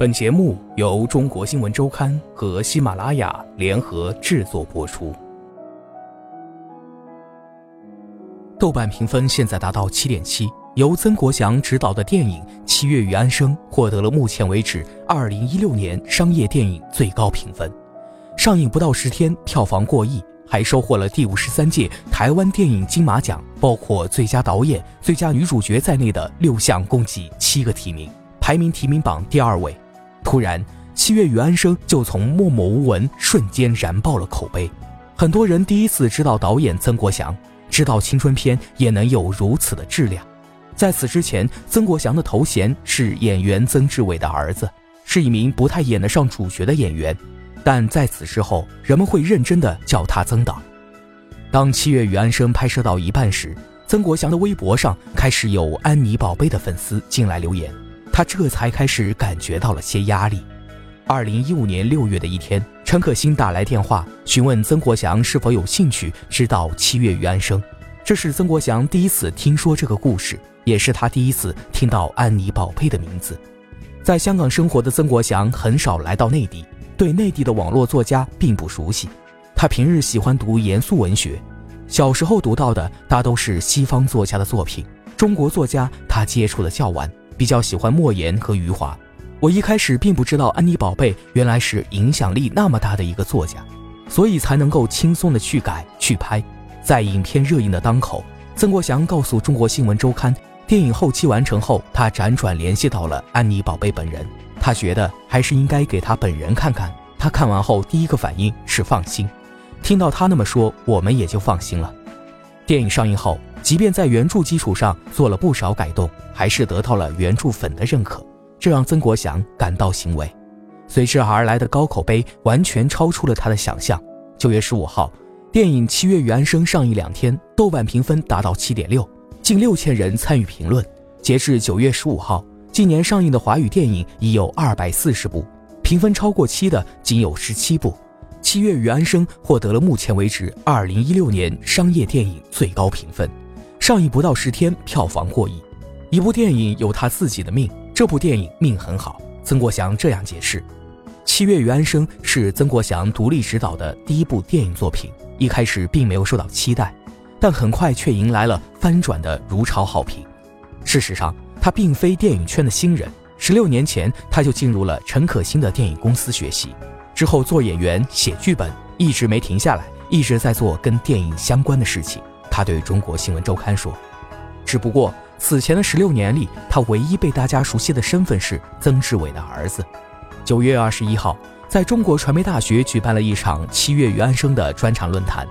本节目由中国新闻周刊和喜马拉雅联合制作播出。豆瓣评分现在达到七点七，由曾国祥执导的电影《七月与安生》获得了目前为止二零一六年商业电影最高评分。上映不到十天，票房过亿，还收获了第五十三届台湾电影金马奖，包括最佳导演、最佳女主角在内的六项，共计七个提名，排名提名榜第二位。突然，《七月与安生》就从默默无闻瞬间燃爆了口碑，很多人第一次知道导演曾国祥，知道青春片也能有如此的质量。在此之前，曾国祥的头衔是演员曾志伟的儿子，是一名不太演得上主角的演员。但在此之后，人们会认真的叫他曾导。当《七月与安生》拍摄到一半时，曾国祥的微博上开始有安妮宝贝的粉丝进来留言。他这才开始感觉到了些压力。二零一五年六月的一天，陈可辛打来电话询问曾国祥是否有兴趣知道《七月与安生》，这是曾国祥第一次听说这个故事，也是他第一次听到安妮宝贝的名字。在香港生活的曾国祥很少来到内地，对内地的网络作家并不熟悉。他平日喜欢读严肃文学，小时候读到的大都是西方作家的作品，中国作家他接触的较晚。比较喜欢莫言和余华。我一开始并不知道安妮宝贝原来是影响力那么大的一个作家，所以才能够轻松的去改去拍。在影片热映的当口，曾国祥告诉中国新闻周刊，电影后期完成后，他辗转联系到了安妮宝贝本人，他觉得还是应该给他本人看看。他看完后第一个反应是放心，听到他那么说，我们也就放心了。电影上映后。即便在原著基础上做了不少改动，还是得到了原著粉的认可，这让曾国祥感到欣慰。随之而来的高口碑完全超出了他的想象。九月十五号，电影《七月与安生》上映两天，豆瓣评分达到七点六，近六千人参与评论。截至九月十五号，今年上映的华语电影已有二百四十部，评分超过七的仅有十七部。《七月与安生》获得了目前为止二零一六年商业电影最高评分。上映不到十天，票房过亿。一部电影有他自己的命，这部电影命很好。曾国祥这样解释：《七月与安生》是曾国祥独立执导的第一部电影作品，一开始并没有受到期待，但很快却迎来了翻转的如潮好评。事实上，他并非电影圈的新人，十六年前他就进入了陈可辛的电影公司学习，之后做演员、写剧本，一直没停下来，一直在做跟电影相关的事情。他对中国新闻周刊说：“只不过此前的十六年里，他唯一被大家熟悉的身份是曾志伟的儿子。”九月二十一号，在中国传媒大学举办了一场《七月与安生》的专场论坛，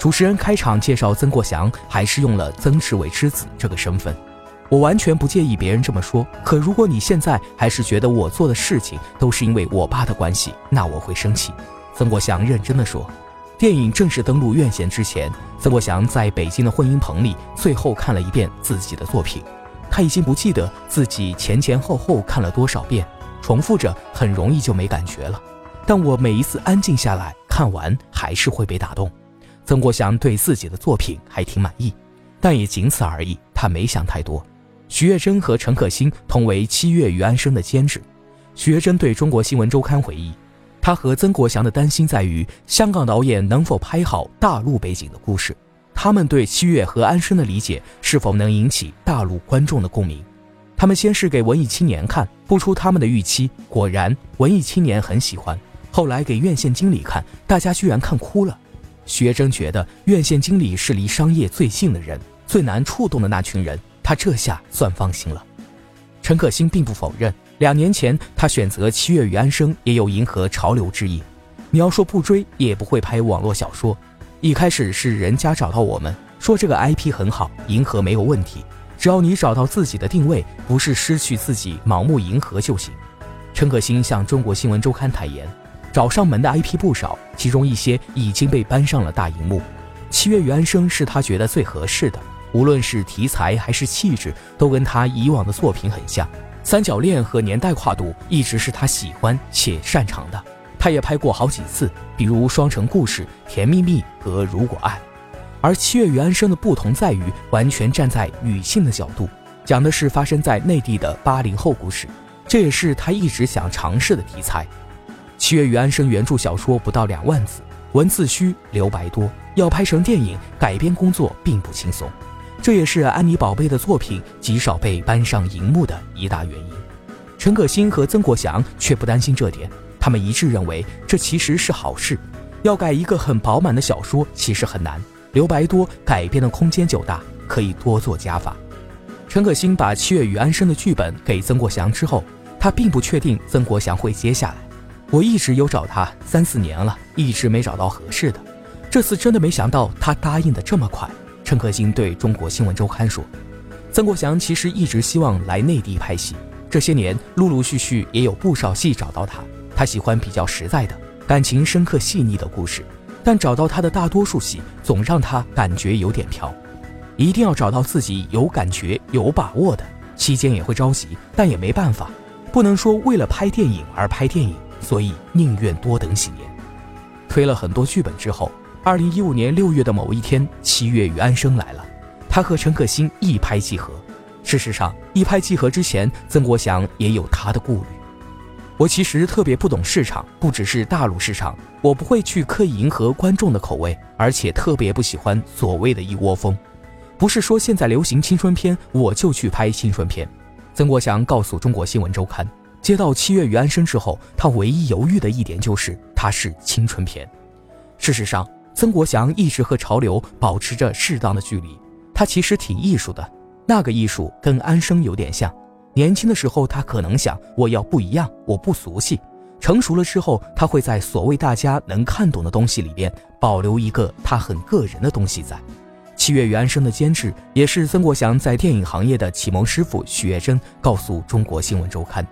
主持人开场介绍曾国祥，还是用了曾志伟之子这个身份。我完全不介意别人这么说，可如果你现在还是觉得我做的事情都是因为我爸的关系，那我会生气。”曾国祥认真的说。电影正式登陆院线之前，曾国祥在北京的混音棚里最后看了一遍自己的作品。他已经不记得自己前前后后看了多少遍，重复着很容易就没感觉了。但我每一次安静下来看完，还是会被打动。曾国祥对自己的作品还挺满意，但也仅此而已。他没想太多。徐月珍和陈可辛同为《七月与安生》的监制。徐月珍对中国新闻周刊回忆。他和曾国祥的担心在于，香港导演能否拍好大陆背景的故事？他们对七月和安生的理解是否能引起大陆观众的共鸣？他们先是给文艺青年看，不出他们的预期，果然文艺青年很喜欢。后来给院线经理看，大家居然看哭了。徐峥觉得院线经理是离商业最近的人，最难触动的那群人，他这下算放心了。陈可辛并不否认。两年前，他选择《七月与安生》也有迎合潮流之意。你要说不追，也不会拍网络小说。一开始是人家找到我们，说这个 IP 很好，迎合没有问题。只要你找到自己的定位，不是失去自己，盲目迎合就行。陈可辛向中国新闻周刊坦言，找上门的 IP 不少，其中一些已经被搬上了大荧幕。《七月与安生》是他觉得最合适的，无论是题材还是气质，都跟他以往的作品很像。三角恋和年代跨度一直是他喜欢且擅长的，他也拍过好几次，比如《双城故事》《甜蜜蜜》和《如果爱》。而《七月与安生》的不同在于，完全站在女性的角度，讲的是发生在内地的八零后故事。这也是他一直想尝试的题材。七月与安生原著小说不到两万字，文字虚，留白多，要拍成电影改编工作并不轻松，这也是安妮宝贝的作品极少被搬上荧幕的一大原因。陈可辛和曾国祥却不担心这点，他们一致认为这其实是好事。要改一个很饱满的小说其实很难，留白多，改编的空间就大，可以多做加法。陈可辛把《七月与安生》的剧本给曾国祥之后，他并不确定曾国祥会接下来。我一直有找他三四年了，一直没找到合适的。这次真的没想到他答应的这么快。陈可辛对中国新闻周刊说：“曾国祥其实一直希望来内地拍戏。”这些年，陆陆续续也有不少戏找到他。他喜欢比较实在的、感情深刻细腻的故事，但找到他的大多数戏总让他感觉有点飘。一定要找到自己有感觉、有把握的。期间也会着急，但也没办法，不能说为了拍电影而拍电影，所以宁愿多等几年。推了很多剧本之后，二零一五年六月的某一天，七月与安生来了，他和陈可辛一拍即合。事实上，一拍即合之前，曾国祥也有他的顾虑。我其实特别不懂市场，不只是大陆市场，我不会去刻意迎合观众的口味，而且特别不喜欢所谓的一窝蜂。不是说现在流行青春片，我就去拍青春片。曾国祥告诉《中国新闻周刊》，接到《七月与安生》之后，他唯一犹豫的一点就是它是青春片。事实上，曾国祥一直和潮流保持着适当的距离，他其实挺艺术的。那个艺术跟安生有点像，年轻的时候他可能想我要不一样，我不俗气；成熟了之后，他会在所谓大家能看懂的东西里边保留一个他很个人的东西在。七月与安生的监制也是曾国祥在电影行业的启蒙师傅许月珍告诉中国新闻周刊，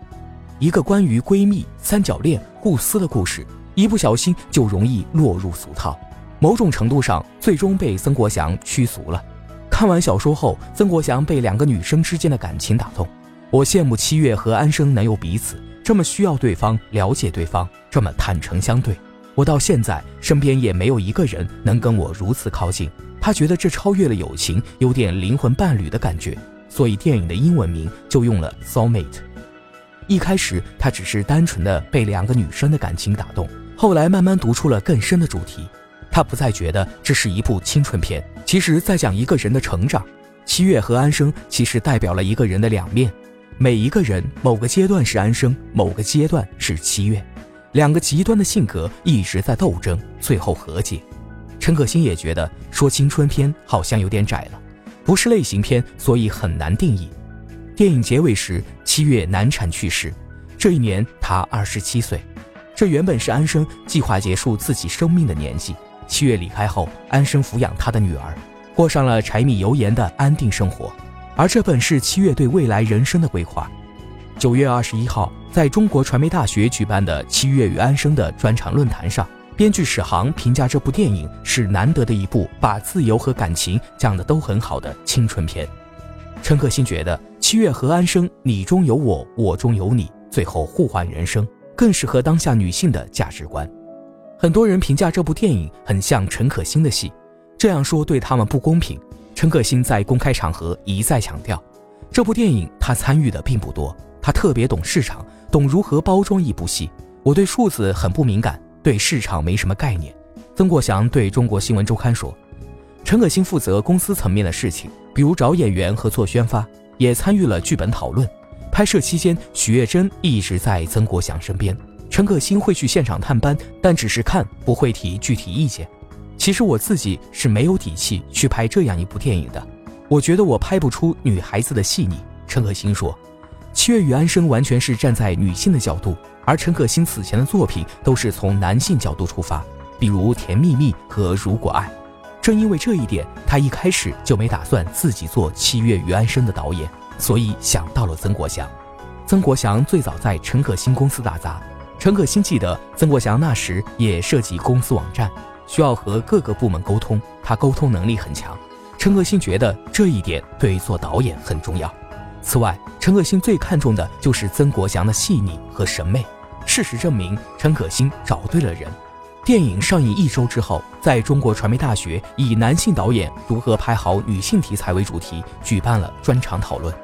一个关于闺蜜、三角恋、互撕的故事，一不小心就容易落入俗套，某种程度上最终被曾国祥驱俗了。看完小说后，曾国祥被两个女生之间的感情打动。我羡慕七月和安生能有彼此这么需要对方、了解对方、这么坦诚相对。我到现在身边也没有一个人能跟我如此靠近。他觉得这超越了友情，有点灵魂伴侣的感觉，所以电影的英文名就用了 soulmate。一开始他只是单纯的被两个女生的感情打动，后来慢慢读出了更深的主题。他不再觉得这是一部青春片，其实在讲一个人的成长。七月和安生其实代表了一个人的两面，每一个人某个阶段是安生，某个阶段是七月，两个极端的性格一直在斗争，最后和解。陈可辛也觉得说青春片好像有点窄了，不是类型片，所以很难定义。电影结尾时，七月难产去世，这一年他二十七岁，这原本是安生计划结束自己生命的年纪。七月离开后，安生抚养他的女儿，过上了柴米油盐的安定生活，而这本是七月对未来人生的规划。九月二十一号，在中国传媒大学举办的《七月与安生》的专场论坛上，编剧史航评价这部电影是难得的一部把自由和感情讲得都很好的青春片。陈可辛觉得《七月和安生》，你中有我，我中有你，最后互换人生，更适合当下女性的价值观。很多人评价这部电影很像陈可辛的戏，这样说对他们不公平。陈可辛在公开场合一再强调，这部电影他参与的并不多，他特别懂市场，懂如何包装一部戏。我对数字很不敏感，对市场没什么概念。曾国祥对中国新闻周刊说，陈可辛负责公司层面的事情，比如找演员和做宣发，也参与了剧本讨论。拍摄期间，许月珍一直在曾国祥身边。陈可辛会去现场探班，但只是看，不会提具体意见。其实我自己是没有底气去拍这样一部电影的，我觉得我拍不出女孩子的细腻。陈可辛说，《七月与安生》完全是站在女性的角度，而陈可辛此前的作品都是从男性角度出发，比如《甜蜜蜜》和《如果爱》。正因为这一点，他一开始就没打算自己做《七月与安生》的导演，所以想到了曾国祥。曾国祥最早在陈可辛公司打杂。陈可辛记得，曾国祥那时也涉及公司网站，需要和各个部门沟通，他沟通能力很强。陈可辛觉得这一点对做导演很重要。此外，陈可辛最看重的就是曾国祥的细腻和审美。事实证明，陈可辛找对了人。电影上映一周之后，在中国传媒大学以男性导演如何拍好女性题材为主题，举办了专场讨论。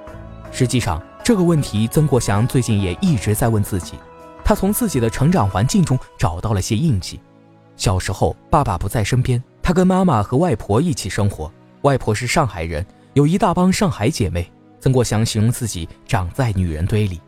实际上，这个问题，曾国祥最近也一直在问自己。他从自己的成长环境中找到了些印记。小时候，爸爸不在身边，他跟妈妈和外婆一起生活。外婆是上海人，有一大帮上海姐妹。曾国祥形容自己长在女人堆里。